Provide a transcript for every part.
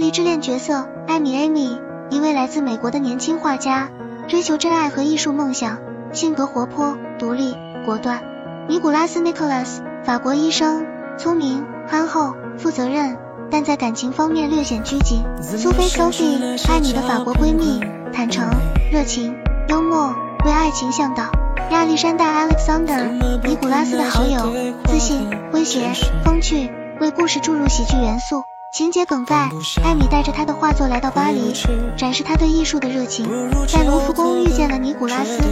黎之恋角色艾米 Amy，一位来自美国的年轻画家，追求真爱和艺术梦想，性格活泼、独立、果断。尼古拉斯 Nicholas，法国医生，聪明、憨厚、负责任，但在感情方面略显拘谨。苏菲 Sophie，艾米的法国闺蜜，坦诚、热情、幽默，为爱情向导。亚历山大 Alexander，尼古拉斯的好友，自信、诙谐、风趣，为故事注入喜剧元素。情节梗概：艾米带着他的画作来到巴黎，展示他对艺术的热情，在卢浮宫遇见了尼古拉斯。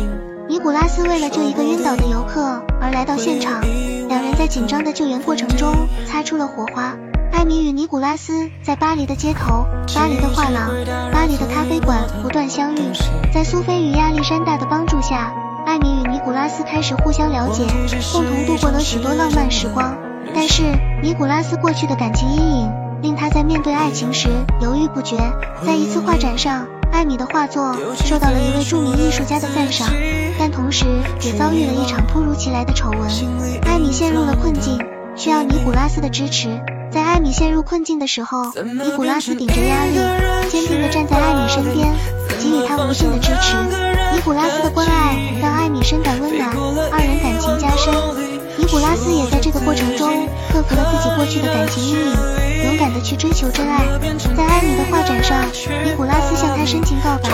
尼古拉斯为了救一个晕倒的游客而来到现场，两人在紧张的救援过程中擦出了火花。艾米与尼古拉斯在巴黎的街头、巴黎的画廊、巴黎的咖啡馆不断相遇，在苏菲与亚历山大的帮助下，艾米与尼古拉斯开始互相了解，共同度过了许多浪漫时光。但是尼古拉斯过去的感情阴影。令他在面对爱情时犹豫不决。在一次画展上，艾米的画作受到了一位著名艺术家的赞赏，但同时也遭遇了一场突如其来的丑闻。艾米陷入了困境，需要尼古拉斯的支持。在艾米陷入困境的时候，尼古拉斯顶着压力，坚定地站在艾米身边，给予他无尽的支持。尼古拉斯的关爱让克服了自己过去的感情阴影。勇敢的去追求真爱，在艾米的画展上，尼古拉斯向她深情告白，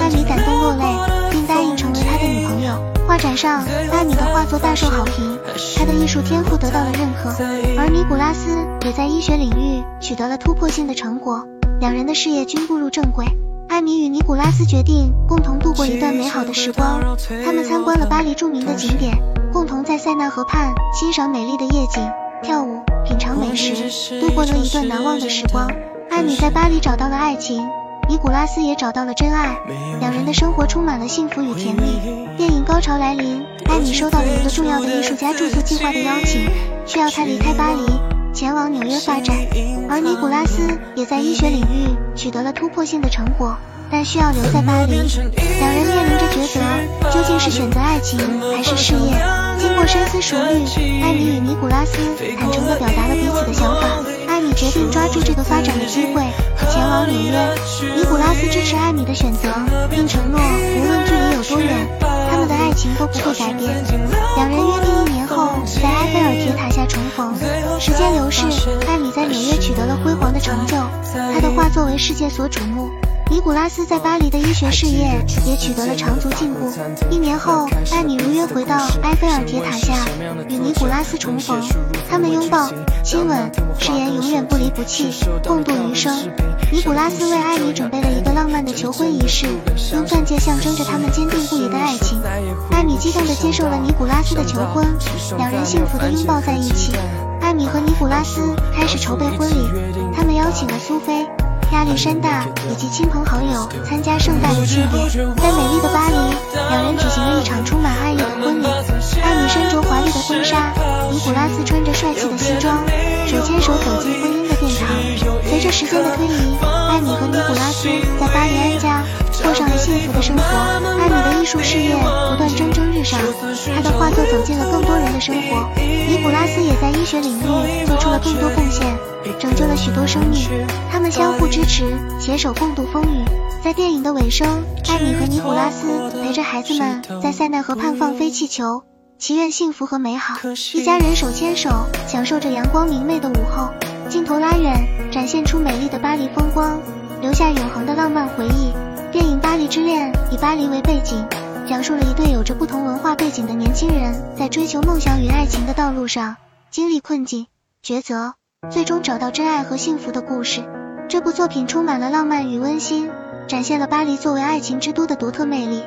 艾米感动落泪，并答应成为他的女朋友。画展上，艾米的画作大受好评，她的艺术天赋得到了认可，而尼古拉斯也在医学领域取得了突破性的成果，两人的事业均步入正轨。艾米与尼古拉斯决定共同度过一段美好的时光，他们参观了巴黎著名的景点，共同在塞纳河畔欣赏美丽的夜景。跳舞，品尝美食，度过了一段难忘的时光。艾米在巴黎找到了爱情，尼古拉斯也找到了真爱，两人的生活充满了幸福与甜蜜。电影高潮来临，艾米收到了一个重要的艺术家住宿计划的邀请，需要他离开巴黎，前往纽约发展。而尼古拉斯也在医学领域取得了突破性的成果，但需要留在巴黎。两人面临着抉择，究竟是选择爱情还是事业？经过深思熟虑，艾米与尼古拉斯坦诚地表达了彼此的想法。艾米决定抓住这个发展的机会，前往纽约。尼古拉斯支持艾米的选择，并承诺无论距离有多远，他们的爱情都不会改变。两人约定一年后在埃菲尔铁塔下重逢。时间流逝，艾纽约取得了辉煌的成就，他的画作为世界所瞩目。尼古拉斯在巴黎的医学事业也取得了长足进步。一年后，艾米如约回到埃菲尔铁塔下，与尼古拉斯重逢。他们拥抱、亲吻，誓言永远不离不弃，共度余生。尼古拉斯为艾米准备了一个浪漫的求婚仪式，用钻戒象征着他们坚定不移的爱情。艾米激动地接受了尼古拉斯的求婚，两人幸福地拥抱在一起。艾米和尼古拉斯开始筹备婚礼，他们邀请了苏菲。亚历山大以及亲朋好友参加盛大的庆典，在美丽的巴黎，两人举行了一场充满爱意的婚礼。艾米身着华丽的婚纱，尼古拉斯穿着帅气的西装，手牵手走进婚姻的殿堂。随着时间的推移，艾米和尼古拉斯在巴黎安家，过上了幸福的生活。艾米的艺术事业不断蒸蒸日上，她的画作走进了更多人的生活。尼古拉斯也在医学领域做出了更多贡献。拯救了许多生命，他们相互支持，携手共度风雨。在电影的尾声，艾米和尼古拉斯陪着孩子们在塞纳河畔放飞气球，祈愿幸福和美好。一家人手牵手，享受着阳光明媚的午后。镜头拉远，展现出美丽的巴黎风光，留下永恒的浪漫回忆。电影《巴黎之恋》以巴黎为背景，讲述了一对有着不同文化背景的年轻人在追求梦想与爱情的道路上经历困境、抉择。最终找到真爱和幸福的故事。这部作品充满了浪漫与温馨，展现了巴黎作为爱情之都的独特魅力。